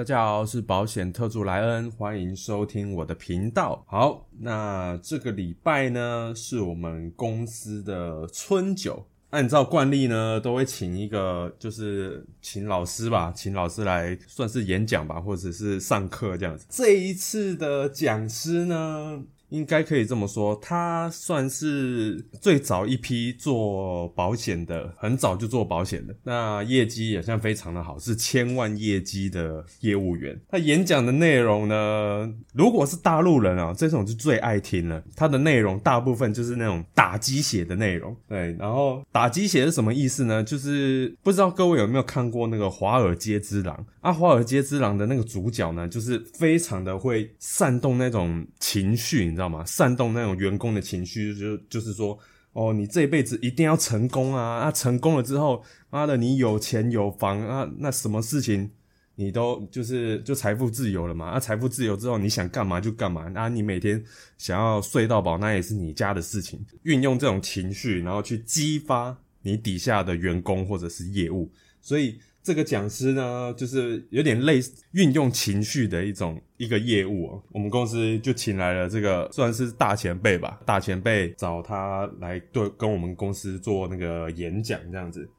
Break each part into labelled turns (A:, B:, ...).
A: 大家好，我是保险特助莱恩，欢迎收听我的频道。好，那这个礼拜呢，是我们公司的春酒。按照惯例呢，都会请一个，就是请老师吧，请老师来算是演讲吧，或者是上课这样子。这一次的讲师呢？应该可以这么说，他算是最早一批做保险的，很早就做保险的，那业绩也算非常的好，是千万业绩的业务员。他演讲的内容呢，如果是大陆人啊，这种就最爱听了。他的内容大部分就是那种打鸡血的内容，对。然后打鸡血是什么意思呢？就是不知道各位有没有看过那个《华尔街之狼》啊，《华尔街之狼》的那个主角呢，就是非常的会煽动那种情绪。知道吗？煽动那种员工的情绪，就就是说，哦，你这一辈子一定要成功啊！啊，成功了之后，妈的，你有钱有房啊，那什么事情你都就是就财富自由了嘛？啊，财富自由之后，你想干嘛就干嘛啊！你每天想要睡到饱，那也是你家的事情。运用这种情绪，然后去激发你底下的员工或者是业务，所以。这个讲师呢，就是有点类似运用情绪的一种一个业务哦。我们公司就请来了这个算是大前辈吧，大前辈找他来对跟我们公司做那个演讲这样子。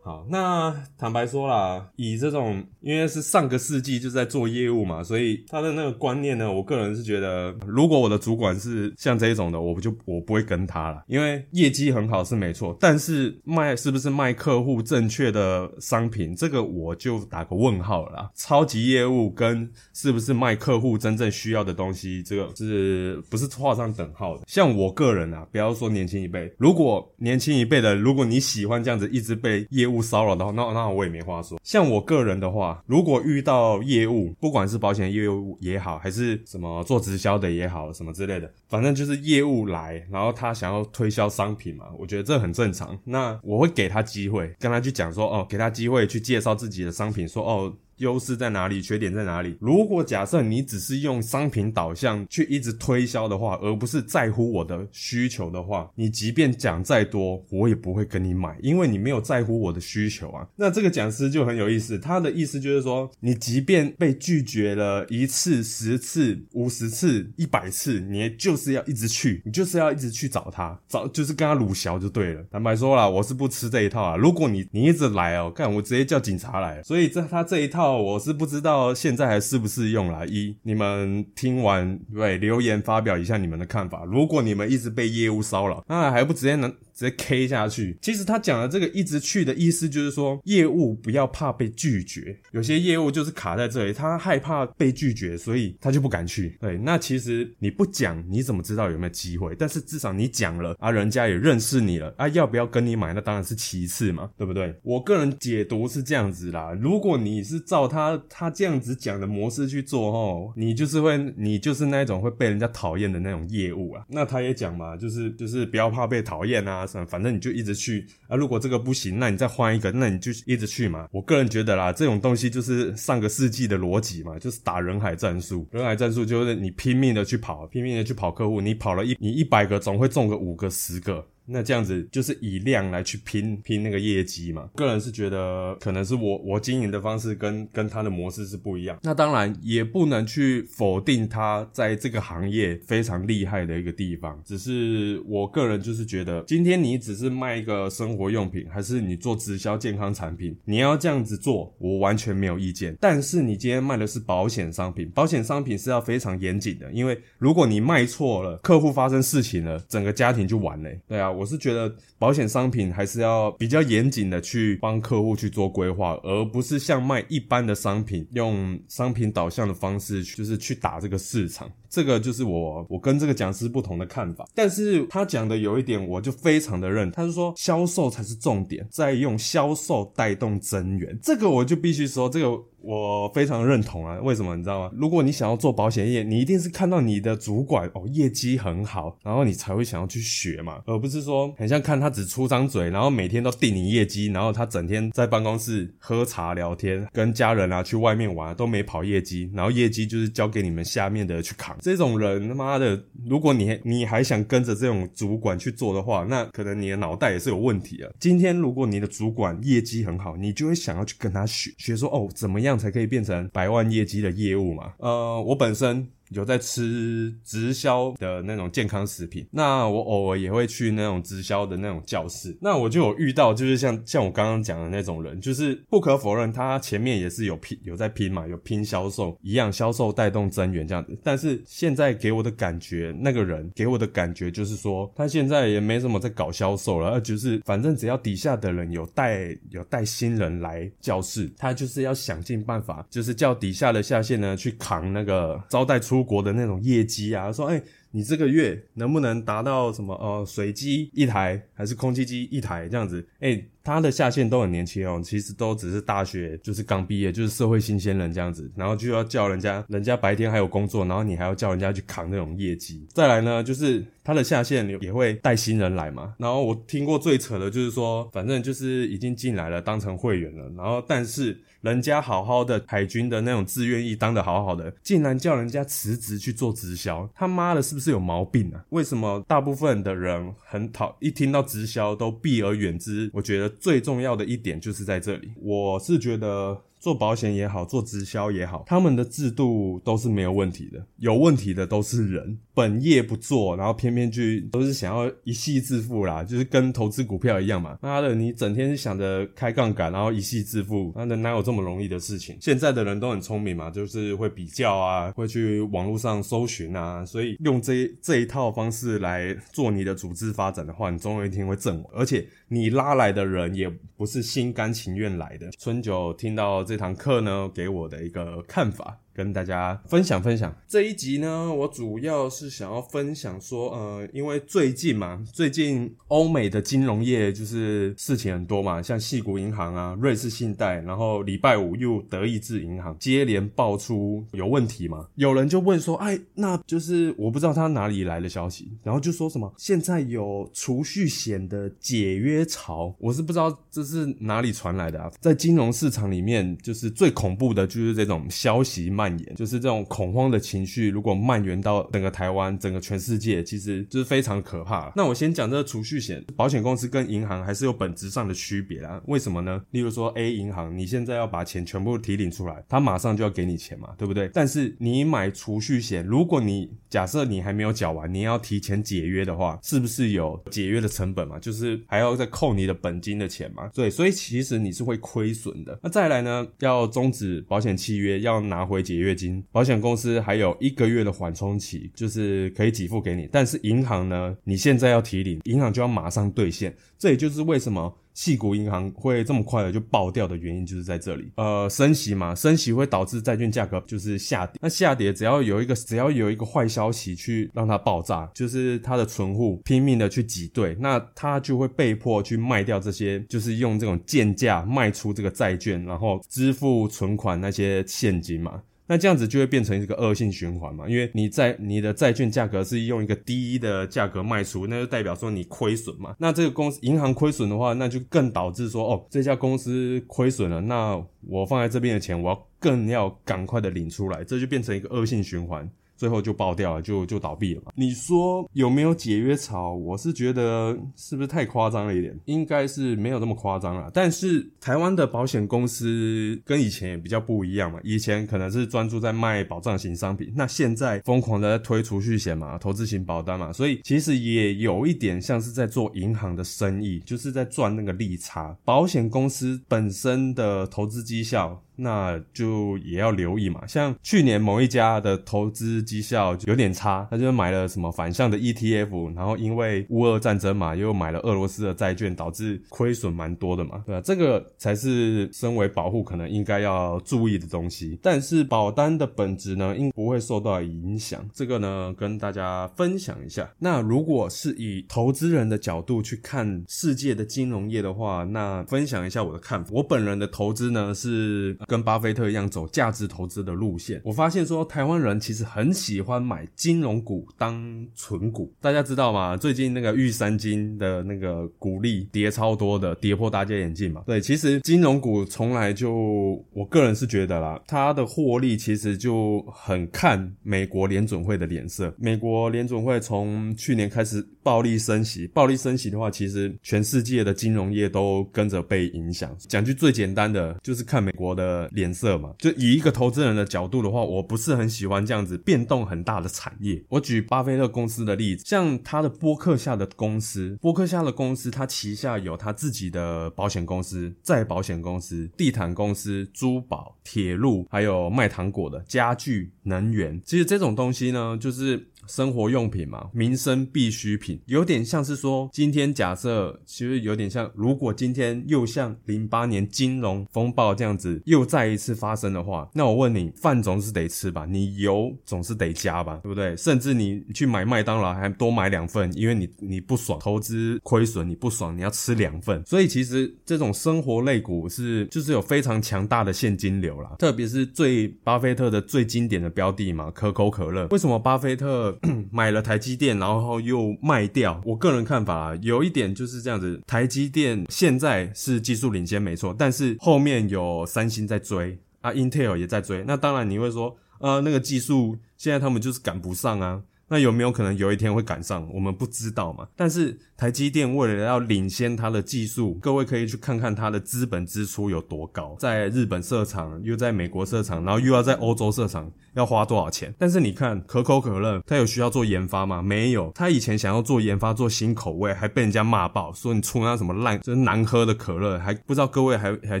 A: 好，那坦白说啦，以这种因为是上个世纪就在做业务嘛，所以他的那个观念呢，我个人是觉得，如果我的主管是像这一种的，我不就我不会跟他了，因为业绩很好是没错，但是卖是不是卖客户正确的商品，这个我就打个问号了。超级业务跟是不是卖客户真正需要的东西，这个是不是画上等号的？像我个人啊，不要说年轻一辈，如果年轻一辈的，如果你喜欢这样子一直被业务。务骚扰的话，那那我也没话说。像我个人的话，如果遇到业务，不管是保险业务也好，还是什么做直销的也好，什么之类的，反正就是业务来，然后他想要推销商品嘛，我觉得这很正常。那我会给他机会，跟他去讲说，哦，给他机会去介绍自己的商品，说，哦。优势在哪里？缺点在哪里？如果假设你只是用商品导向去一直推销的话，而不是在乎我的需求的话，你即便讲再多，我也不会跟你买，因为你没有在乎我的需求啊。那这个讲师就很有意思，他的意思就是说，你即便被拒绝了一次、十次、五十次、一百次，你就是要一直去，你就是要一直去找他，找就是跟他鲁小就对了。坦白说了，我是不吃这一套啊。如果你你一直来哦，看我直接叫警察来。所以这他这一套。我是不知道现在还适不适用啦。一，你们听完对留言发表一下你们的看法。如果你们一直被业务骚扰，那还不直接能直接 K 下去？其实他讲的这个一直去的意思就是说，业务不要怕被拒绝。有些业务就是卡在这里，他害怕被拒绝，所以他就不敢去。对，那其实你不讲，你怎么知道有没有机会？但是至少你讲了啊，人家也认识你了啊，要不要跟你买？那当然是其次嘛，对不对？我个人解读是这样子啦。如果你是照他他这样子讲的模式去做哦，你就是会你就是那一种会被人家讨厌的那种业务啊。那他也讲嘛，就是就是不要怕被讨厌啊，反正你就一直去啊。如果这个不行，那你再换一个，那你就一直去嘛。我个人觉得啦，这种东西就是上个世纪的逻辑嘛，就是打人海战术。人海战术就是你拼命的去跑，拼命的去跑客户，你跑了一你一百个总会中个五个十个。那这样子就是以量来去拼拼那个业绩嘛？个人是觉得可能是我我经营的方式跟跟他的模式是不一样。那当然也不能去否定他在这个行业非常厉害的一个地方。只是我个人就是觉得，今天你只是卖一个生活用品，还是你做直销健康产品，你要这样子做，我完全没有意见。但是你今天卖的是保险商品，保险商品是要非常严谨的，因为如果你卖错了，客户发生事情了，整个家庭就完了。对啊。我是觉得保险商品还是要比较严谨的去帮客户去做规划，而不是像卖一般的商品，用商品导向的方式，就是去打这个市场。这个就是我我跟这个讲师不同的看法。但是他讲的有一点，我就非常的认，他是说销售才是重点，在用销售带动增援。这个我就必须说，这个。我非常认同啊，为什么你知道吗？如果你想要做保险业，你一定是看到你的主管哦业绩很好，然后你才会想要去学嘛，而不是说很像看他只出张嘴，然后每天都定你业绩，然后他整天在办公室喝茶聊天，跟家人啊去外面玩都没跑业绩，然后业绩就是交给你们下面的去扛，这种人他妈的，如果你你还想跟着这种主管去做的话，那可能你的脑袋也是有问题啊。今天如果你的主管业绩很好，你就会想要去跟他学学说哦，怎么样才可以变成百万业绩的业务嘛？呃，我本身。有在吃直销的那种健康食品，那我偶尔也会去那种直销的那种教室，那我就有遇到，就是像像我刚刚讲的那种人，就是不可否认，他前面也是有拼有在拼嘛，有拼销售一样，销售带动增援这样子。但是现在给我的感觉，那个人给我的感觉就是说，他现在也没什么在搞销售了，而就是反正只要底下的人有带有带新人来教室，他就是要想尽办法，就是叫底下的下线呢去扛那个招待出。国的那种业绩啊，说哎。你这个月能不能达到什么？呃，水机一台还是空气机一台这样子？哎，他的下线都很年轻哦，其实都只是大学，就是刚毕业，就是社会新鲜人这样子，然后就要叫人家，人家白天还有工作，然后你还要叫人家去扛那种业绩。再来呢，就是他的下线也会带新人来嘛。然后我听过最扯的就是说，反正就是已经进来了，当成会员了，然后但是人家好好的海军的那种自愿意当的好好的，竟然叫人家辞职去做直销，他妈的，是不是？有毛病啊？为什么大部分的人很讨一听到直销都避而远之？我觉得最重要的一点就是在这里，我是觉得。做保险也好，做直销也好，他们的制度都是没有问题的。有问题的都是人，本业不做，然后偏偏去都是想要一夕致富啦，就是跟投资股票一样嘛。妈的，你整天想着开杠杆，然后一夕致富，那哪有这么容易的事情？现在的人都很聪明嘛，就是会比较啊，会去网络上搜寻啊，所以用这这一套方式来做你的组织发展的话，你总有一天会阵亡，而且你拉来的人也不是心甘情愿来的。春九听到。这这堂课呢，给我的一个看法。跟大家分享分享这一集呢，我主要是想要分享说，呃，因为最近嘛，最近欧美的金融业就是事情很多嘛，像细谷银行啊、瑞士信贷，然后礼拜五又德意志银行接连爆出有问题嘛，有人就问说，哎，那就是我不知道他哪里来的消息，然后就说什么现在有储蓄险的解约潮，我是不知道这是哪里传来的啊，在金融市场里面，就是最恐怖的就是这种消息嘛。蔓延就是这种恐慌的情绪，如果蔓延到整个台湾、整个全世界，其实就是非常可怕了。那我先讲这个储蓄险，保险公司跟银行还是有本质上的区别啦。为什么呢？例如说 A 银行，你现在要把钱全部提领出来，他马上就要给你钱嘛，对不对？但是你买储蓄险，如果你假设你还没有缴完，你要提前解约的话，是不是有解约的成本嘛？就是还要再扣你的本金的钱嘛？对，所以其实你是会亏损的。那再来呢，要终止保险契约，要拿回。解约金，保险公司还有一个月的缓冲期，就是可以给付给你。但是银行呢，你现在要提领，银行就要马上兑现。这也就是为什么细股银行会这么快的就爆掉的原因，就是在这里。呃，升息嘛，升息会导致债券价格就是下跌。那下跌只要有一个只要有一个坏消息去让它爆炸，就是它的存户拼命的去挤兑，那它就会被迫去卖掉这些，就是用这种贱价卖出这个债券，然后支付存款那些现金嘛。那这样子就会变成一个恶性循环嘛？因为你在你的债券价格是用一个低的价格卖出，那就代表说你亏损嘛。那这个公司银行亏损的话，那就更导致说，哦，这家公司亏损了，那我放在这边的钱，我要更要赶快的领出来，这就变成一个恶性循环。最后就爆掉了，就就倒闭了。你说有没有解约潮？我是觉得是不是太夸张了一点？应该是没有那么夸张了。但是台湾的保险公司跟以前也比较不一样嘛。以前可能是专注在卖保障型商品，那现在疯狂的在推储蓄险嘛，投资型保单嘛，所以其实也有一点像是在做银行的生意，就是在赚那个利差。保险公司本身的投资绩效。那就也要留意嘛，像去年某一家的投资绩效有点差，他就买了什么反向的 ETF，然后因为乌俄战争嘛，又买了俄罗斯的债券，导致亏损蛮多的嘛，对吧？这个才是身为保护可能应该要注意的东西。但是保单的本质呢，应不会受到影响，这个呢跟大家分享一下。那如果是以投资人的角度去看世界的金融业的话，那分享一下我的看法。我本人的投资呢是。跟巴菲特一样走价值投资的路线。我发现说，台湾人其实很喜欢买金融股当存股。大家知道吗？最近那个玉山金的那个股利跌超多的，跌破大家眼镜嘛。对，其实金融股从来就，我个人是觉得啦，它的获利其实就很看美国联准会的脸色。美国联准会从去年开始暴力升息，暴力升息的话，其实全世界的金融业都跟着被影响。讲句最简单的，就是看美国的脸色嘛。就以一个投资人的角度的话，我不是很喜欢这样子变动很大的产业。我举巴菲特公司的例子，像他的波克下的公司，波克下的公司，他旗下有他自己的保险公司、再保险公司、地毯公司、珠宝、铁路，还有卖糖果的家具、能源。其实这种东西呢，就是。生活用品嘛，民生必需品，有点像是说，今天假设，其实有点像，如果今天又像零八年金融风暴这样子又再一次发生的话，那我问你，饭总是得吃吧，你油总是得加吧，对不对？甚至你去买麦当劳还多买两份，因为你你不爽，投资亏损你不爽，你要吃两份。所以其实这种生活类股是就是有非常强大的现金流啦，特别是最巴菲特的最经典的标的嘛，可口可乐。为什么巴菲特？买了台积电，然后又卖掉。我个人看法啊，有一点就是这样子：台积电现在是技术领先，没错，但是后面有三星在追啊，Intel 也在追。那当然你会说，呃，那个技术现在他们就是赶不上啊。那有没有可能有一天会赶上？我们不知道嘛。但是台积电为了要领先它的技术，各位可以去看看它的资本支出有多高，在日本设厂，又在美国设厂，然后又要在欧洲设厂。要花多少钱？但是你看可口可乐，它有需要做研发吗？没有。它以前想要做研发做新口味，还被人家骂爆，说你出那什么烂、就是难喝的可乐。还不知道各位还还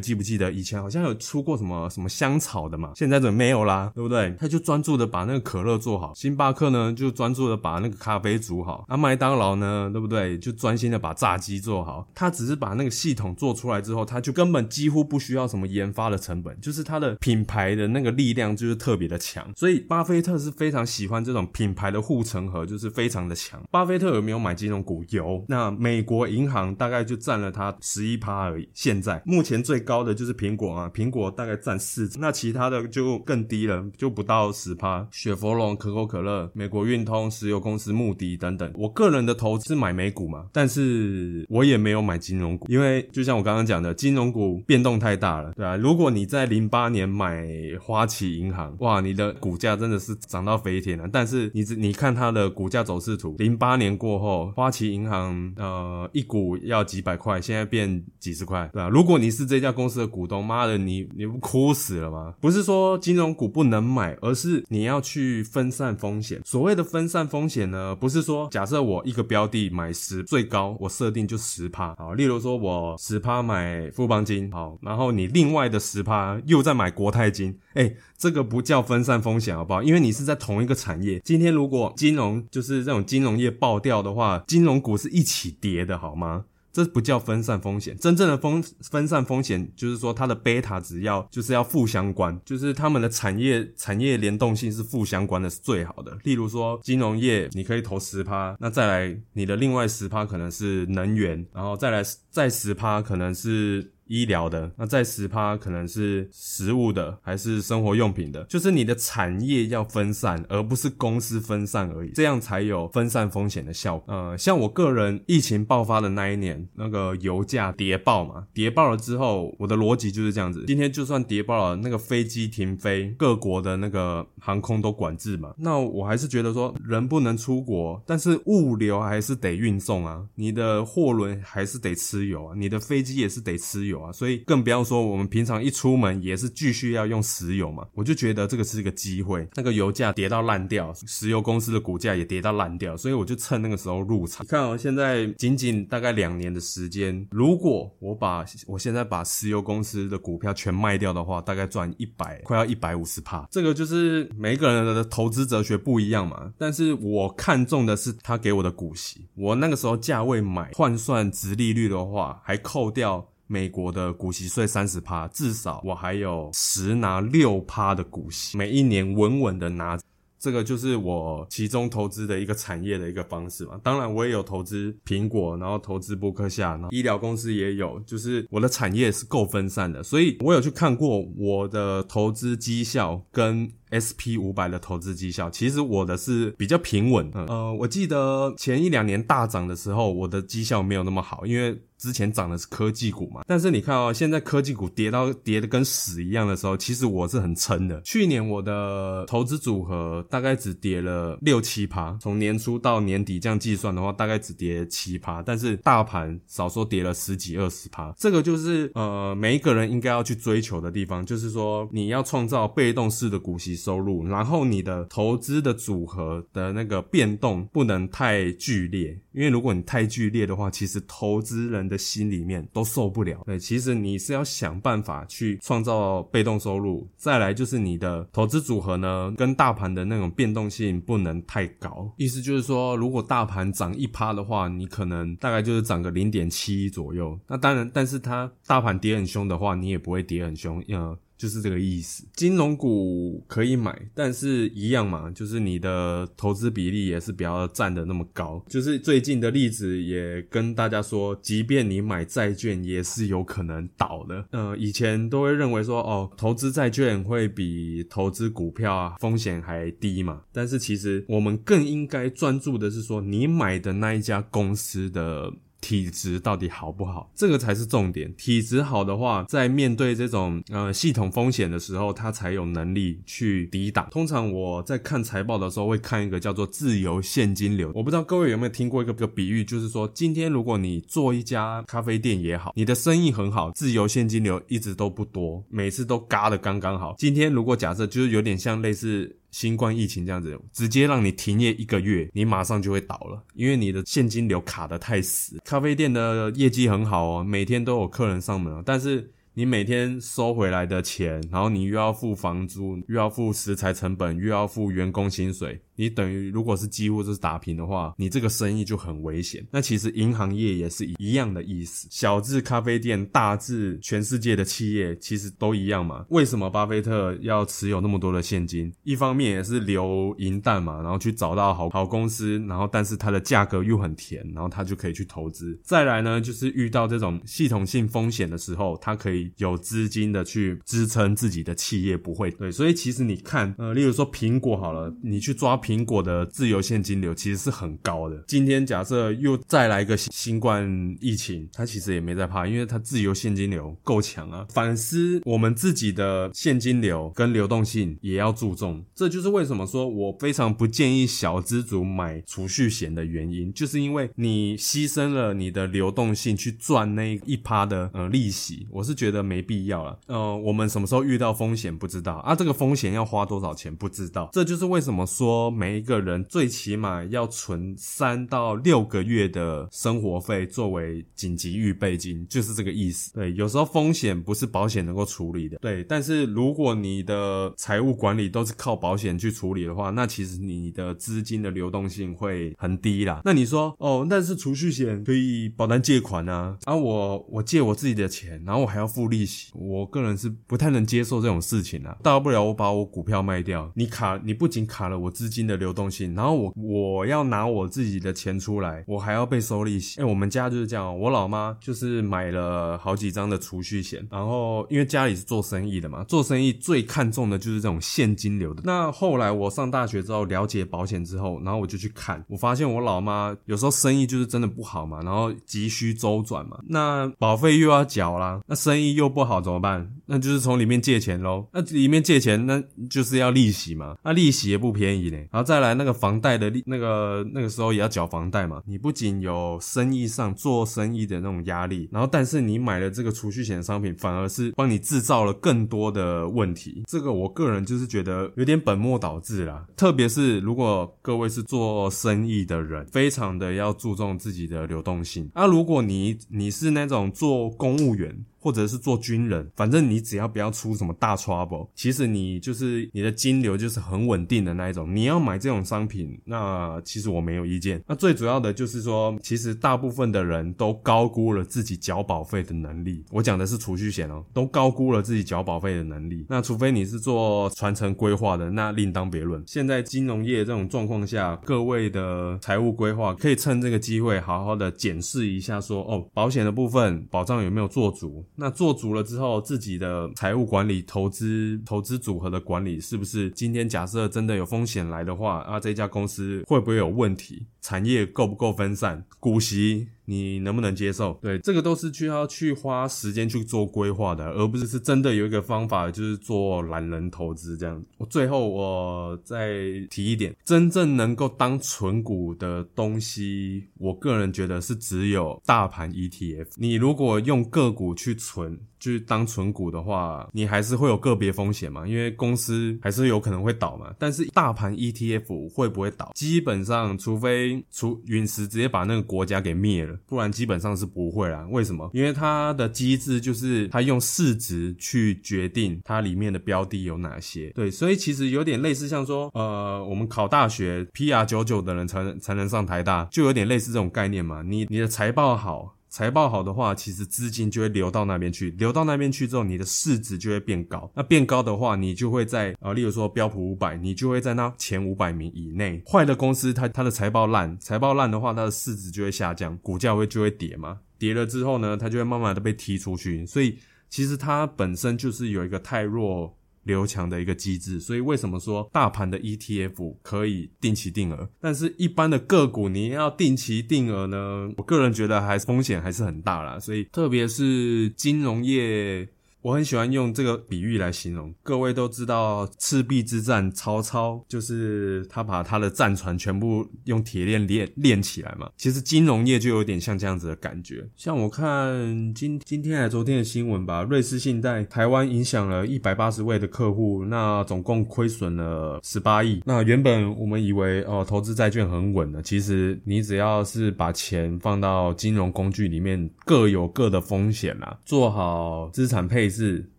A: 记不记得以前好像有出过什么什么香草的嘛？现在怎么没有啦？对不对？他就专注的把那个可乐做好，星巴克呢就专注的把那个咖啡煮好，啊麦当劳呢对不对？就专心的把炸鸡做好。他只是把那个系统做出来之后，他就根本几乎不需要什么研发的成本，就是他的品牌的那个力量就是特别的强。所以巴菲特是非常喜欢这种品牌的护城河，就是非常的强。巴菲特有没有买金融股？有。那美国银行大概就占了他十一趴而已。现在目前最高的就是苹果啊，苹果大概占四，那其他的就更低了，就不到十趴。雪佛龙、可口可乐、美国运通、石油公司、穆迪等等。我个人的投资买美股嘛，但是我也没有买金融股，因为就像我刚刚讲的，金融股变动太大了，对吧？如果你在零八年买花旗银行，哇，你的股价真的是涨到飞天了，但是你只你看它的股价走势图，零八年过后，花旗银行呃一股要几百块，现在变几十块，对吧？如果你是这家公司的股东，妈的，你你不哭死了吗？不是说金融股不能买，而是你要去分散风险。所谓的分散风险呢，不是说假设我一个标的买十最高，我设定就十趴，好，例如说我十趴买富邦金，好，然后你另外的十趴又在买国泰金，哎。这个不叫分散风险，好不好？因为你是在同一个产业。今天如果金融就是这种金融业爆掉的话，金融股是一起跌的，好吗？这不叫分散风险。真正的分分散风险就是说它的贝塔值要就是要负相关，就是他们的产业产业联动性是负相关的，是最好的。例如说金融业，你可以投十趴，那再来你的另外十趴可能是能源，然后再来再十趴可能是。医疗的，那再十趴可能是食物的，还是生活用品的，就是你的产业要分散，而不是公司分散而已，这样才有分散风险的效果。呃，像我个人疫情爆发的那一年，那个油价跌爆嘛，跌爆了之后，我的逻辑就是这样子：今天就算跌爆了，那个飞机停飞，各国的那个航空都管制嘛，那我还是觉得说人不能出国，但是物流还是得运送啊，你的货轮还是得吃油啊，你的飞机也是得吃油。啊，所以更不要说我们平常一出门也是继续要用石油嘛，我就觉得这个是一个机会。那个油价跌到烂掉，石油公司的股价也跌到烂掉，所以我就趁那个时候入场。你看哦，现在仅仅大概两年的时间，如果我把我现在把石油公司的股票全卖掉的话，大概赚一百，快要一百五十帕。这个就是每个人的投资哲学不一样嘛。但是我看中的是他给我的股息，我那个时候价位买，换算值利率的话，还扣掉。美国的股息税三十趴，至少我还有十拿六趴的股息，每一年稳稳的拿。这个就是我其中投资的一个产业的一个方式嘛。当然，我也有投资苹果，然后投资波克夏，然后医疗公司也有，就是我的产业是够分散的，所以我有去看过我的投资绩效跟。S P 五百的投资绩效，其实我的是比较平稳。呃，我记得前一两年大涨的时候，我的绩效没有那么好，因为。之前涨的是科技股嘛，但是你看哦，现在科技股跌到跌的跟屎一样的时候，其实我是很撑的。去年我的投资组合大概只跌了六七趴，从年初到年底这样计算的话，大概只跌七趴，但是大盘少说跌了十几二十趴。这个就是呃每一个人应该要去追求的地方，就是说你要创造被动式的股息收入，然后你的投资的组合的那个变动不能太剧烈，因为如果你太剧烈的话，其实投资人。的心里面都受不了。对，其实你是要想办法去创造被动收入，再来就是你的投资组合呢，跟大盘的那种变动性不能太高。意思就是说，如果大盘涨一趴的话，你可能大概就是涨个零点七左右。那当然，但是它大盘跌很凶的话，你也不会跌很凶。呃。就是这个意思，金融股可以买，但是一样嘛，就是你的投资比例也是不要占的那么高。就是最近的例子也跟大家说，即便你买债券也是有可能倒的。呃，以前都会认为说，哦，投资债券会比投资股票啊风险还低嘛，但是其实我们更应该专注的是说，你买的那一家公司的。体质到底好不好？这个才是重点。体质好的话，在面对这种呃系统风险的时候，它才有能力去抵挡。通常我在看财报的时候，会看一个叫做自由现金流。我不知道各位有没有听过一个个比喻，就是说，今天如果你做一家咖啡店也好，你的生意很好，自由现金流一直都不多，每次都嘎的刚刚好。今天如果假设就是有点像类似。新冠疫情这样子，直接让你停业一个月，你马上就会倒了，因为你的现金流卡得太死。咖啡店的业绩很好哦，每天都有客人上门，但是你每天收回来的钱，然后你又要付房租，又要付食材成本，又要付员工薪水。你等于如果是几乎就是打平的话，你这个生意就很危险。那其实银行业也是一样的意思，小至咖啡店，大至全世界的企业，其实都一样嘛。为什么巴菲特要持有那么多的现金？一方面也是留银弹嘛，然后去找到好好公司，然后但是它的价格又很甜，然后他就可以去投资。再来呢，就是遇到这种系统性风险的时候，他可以有资金的去支撑自己的企业不会对。所以其实你看，呃，例如说苹果好了，你去抓。苹果的自由现金流其实是很高的。今天假设又再来一个新冠疫情，它其实也没在怕，因为它自由现金流够强啊。反思我们自己的现金流跟流动性也要注重，这就是为什么说我非常不建议小资族买储蓄险的原因，就是因为你牺牲了你的流动性去赚那一趴的呃利息，我是觉得没必要了。呃，我们什么时候遇到风险不知道啊？这个风险要花多少钱不知道，这就是为什么说。每一个人最起码要存三到六个月的生活费作为紧急预备金，就是这个意思。对，有时候风险不是保险能够处理的。对，但是如果你的财务管理都是靠保险去处理的话，那其实你的资金的流动性会很低啦。那你说哦，但是储蓄险可以保单借款啊，啊我我借我自己的钱，然后我还要付利息，我个人是不太能接受这种事情啊。大不了我把我股票卖掉，你卡你不仅卡了我资金。的流动性，然后我我要拿我自己的钱出来，我还要被收利息。哎，我们家就是这样，我老妈就是买了好几张的储蓄险，然后因为家里是做生意的嘛，做生意最看重的就是这种现金流的。那后来我上大学之后了解保险之后，然后我就去看，我发现我老妈有时候生意就是真的不好嘛，然后急需周转嘛，那保费又要缴啦，那生意又不好怎么办？那就是从里面借钱喽。那里面借钱，那就是要利息嘛，那利息也不便宜嘞。然后再来那个房贷的利，那个那个时候也要缴房贷嘛。你不仅有生意上做生意的那种压力，然后但是你买了这个储蓄险商品，反而是帮你制造了更多的问题。这个我个人就是觉得有点本末倒置啦。特别是如果各位是做生意的人，非常的要注重自己的流动性。啊，如果你你是那种做公务员。或者是做军人，反正你只要不要出什么大 trouble，其实你就是你的金流就是很稳定的那一种。你要买这种商品，那其实我没有意见。那最主要的就是说，其实大部分的人都高估了自己缴保费的能力。我讲的是储蓄险哦，都高估了自己缴保费的能力。那除非你是做传承规划的，那另当别论。现在金融业这种状况下，各位的财务规划可以趁这个机会好好的检视一下，说哦，保险的部分保障有没有做足？那做足了之后，自己的财务管理、投资、投资组合的管理，是不是今天假设真的有风险来的话，啊，这家公司会不会有问题？产业够不够分散？股息？你能不能接受？对，这个都是需要去花时间去做规划的，而不是是真的有一个方法，就是做懒人投资这样。我最后我再提一点，真正能够当存股的东西，我个人觉得是只有大盘 ETF。你如果用个股去存，就是当存股的话，你还是会有个别风险嘛，因为公司还是有可能会倒嘛。但是大盘 ETF 会不会倒？基本上，除非除陨石直接把那个国家给灭了。不然基本上是不会啦。为什么？因为它的机制就是它用市值去决定它里面的标的有哪些。对，所以其实有点类似像说，呃，我们考大学 PR 九九的人才能才能上台大，就有点类似这种概念嘛。你你的财报好。财报好的话，其实资金就会流到那边去，流到那边去之后，你的市值就会变高。那变高的话，你就会在啊，例如说标普五百，你就会在那前五百名以内。坏的公司，它它的财报烂，财报烂的话，它的市值就会下降，股价会就会跌嘛。跌了之后呢，它就会慢慢的被踢出去。所以其实它本身就是有一个太弱。留强的一个机制，所以为什么说大盘的 ETF 可以定期定额，但是一般的个股你要定期定额呢？我个人觉得还是风险还是很大啦，所以特别是金融业。我很喜欢用这个比喻来形容，各位都知道赤壁之战，曹操就是他把他的战船全部用铁链链链起来嘛。其实金融业就有点像这样子的感觉。像我看今今天还昨天的新闻吧，瑞士信贷台湾影响了一百八十位的客户，那总共亏损了十八亿。那原本我们以为哦投资债券很稳的，其实你只要是把钱放到金融工具里面，各有各的风险啦，做好资产配。是，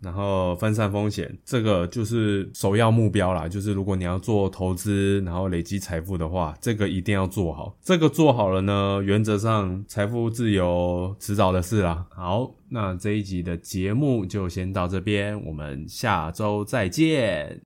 A: 然后分散风险，这个就是首要目标啦。就是如果你要做投资，然后累积财富的话，这个一定要做好。这个做好了呢，原则上财富自由迟早的事啦。好，那这一集的节目就先到这边，我们下周再见。